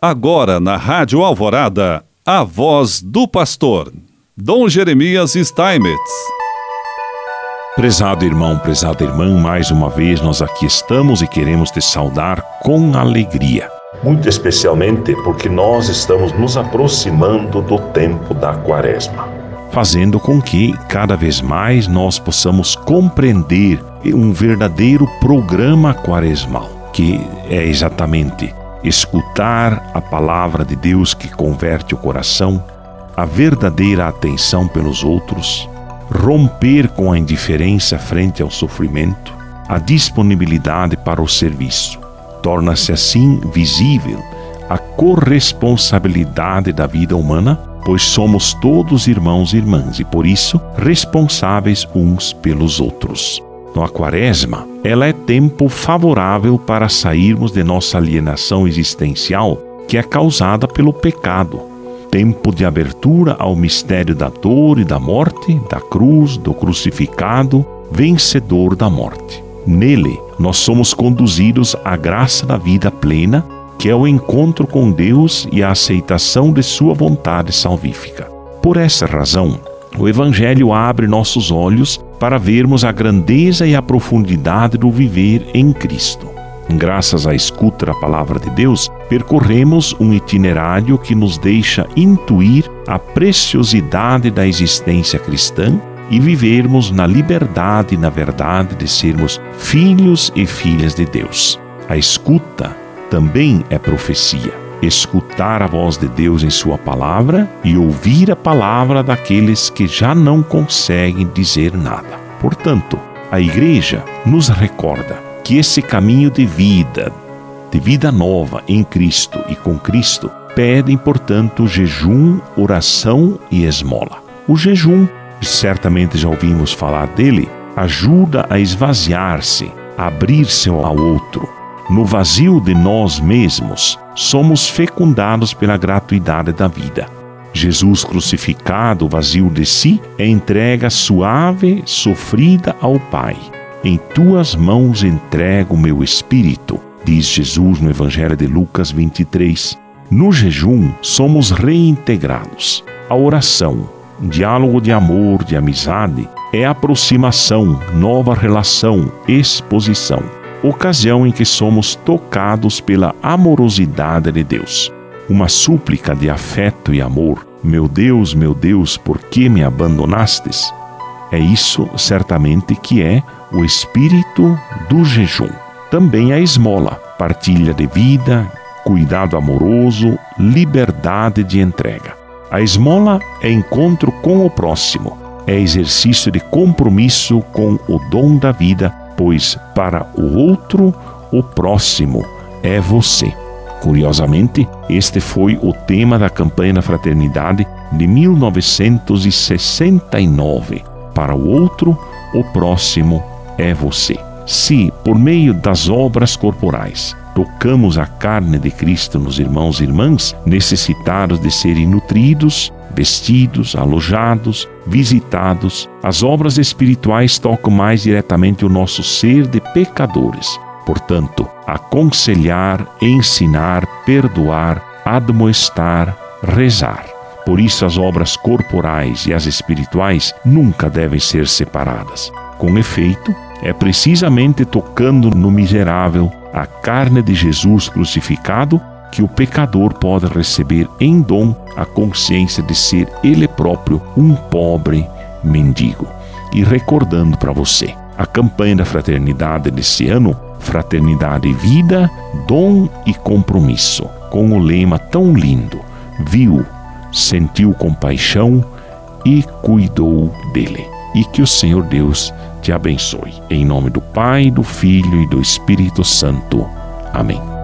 Agora na Rádio Alvorada, a voz do pastor, Dom Jeremias Steinmetz. Prezado irmão, prezada irmã, mais uma vez nós aqui estamos e queremos te saudar com alegria. Muito especialmente porque nós estamos nos aproximando do tempo da Quaresma, fazendo com que cada vez mais nós possamos compreender um verdadeiro programa quaresmal, que é exatamente escutar a palavra de Deus que converte o coração, a verdadeira atenção pelos outros, romper com a indiferença frente ao sofrimento, a disponibilidade para o serviço. Torna-se assim visível a corresponsabilidade da vida humana, pois somos todos irmãos e irmãs e por isso responsáveis uns pelos outros no a quaresma, ela é tempo favorável para sairmos de nossa alienação existencial que é causada pelo pecado. Tempo de abertura ao mistério da dor e da morte, da cruz, do crucificado, vencedor da morte. Nele, nós somos conduzidos à graça da vida plena, que é o encontro com Deus e a aceitação de Sua vontade salvífica. Por essa razão, o Evangelho abre nossos olhos para vermos a grandeza e a profundidade do viver em Cristo. Graças à escuta da palavra de Deus, percorremos um itinerário que nos deixa intuir a preciosidade da existência cristã e vivermos na liberdade e na verdade de sermos filhos e filhas de Deus. A escuta também é profecia escutar a voz de Deus em Sua palavra e ouvir a palavra daqueles que já não conseguem dizer nada. Portanto, a Igreja nos recorda que esse caminho de vida, de vida nova em Cristo e com Cristo, pedem, portanto, jejum, oração e esmola. O jejum, certamente já ouvimos falar dele, ajuda a esvaziar-se, abrir-se ao outro, no vazio de nós mesmos, somos fecundados pela gratuidade da vida. Jesus crucificado, vazio de si, é entrega suave, sofrida ao Pai. Em tuas mãos entrego o meu espírito, diz Jesus no Evangelho de Lucas 23. No jejum, somos reintegrados. A oração, diálogo de amor, de amizade, é aproximação, nova relação, exposição ocasião em que somos tocados pela amorosidade de Deus. Uma súplica de afeto e amor. Meu Deus, meu Deus, por que me abandonastes? É isso certamente que é o espírito do jejum. Também a esmola, partilha de vida, cuidado amoroso, liberdade de entrega. A esmola é encontro com o próximo, é exercício de compromisso com o dom da vida pois para o outro, o próximo é você. Curiosamente, este foi o tema da campanha da fraternidade de 1969. Para o outro, o próximo é você. Se, por meio das obras corporais, tocamos a carne de Cristo nos irmãos e irmãs necessitados de serem nutridos, vestidos, alojados, visitados. As obras espirituais tocam mais diretamente o nosso ser de pecadores. Portanto, aconselhar, ensinar, perdoar, admoestar, rezar. Por isso, as obras corporais e as espirituais nunca devem ser separadas. Com efeito, é precisamente tocando no miserável a carne de Jesus crucificado que o pecador pode receber em dom a consciência de ser ele próprio um pobre mendigo. E recordando para você, a campanha da fraternidade desse ano, Fraternidade Vida, Dom e Compromisso, com o lema tão lindo: viu, sentiu compaixão e cuidou dele. E que o Senhor Deus te abençoe. Em nome do Pai, do Filho e do Espírito Santo. Amém.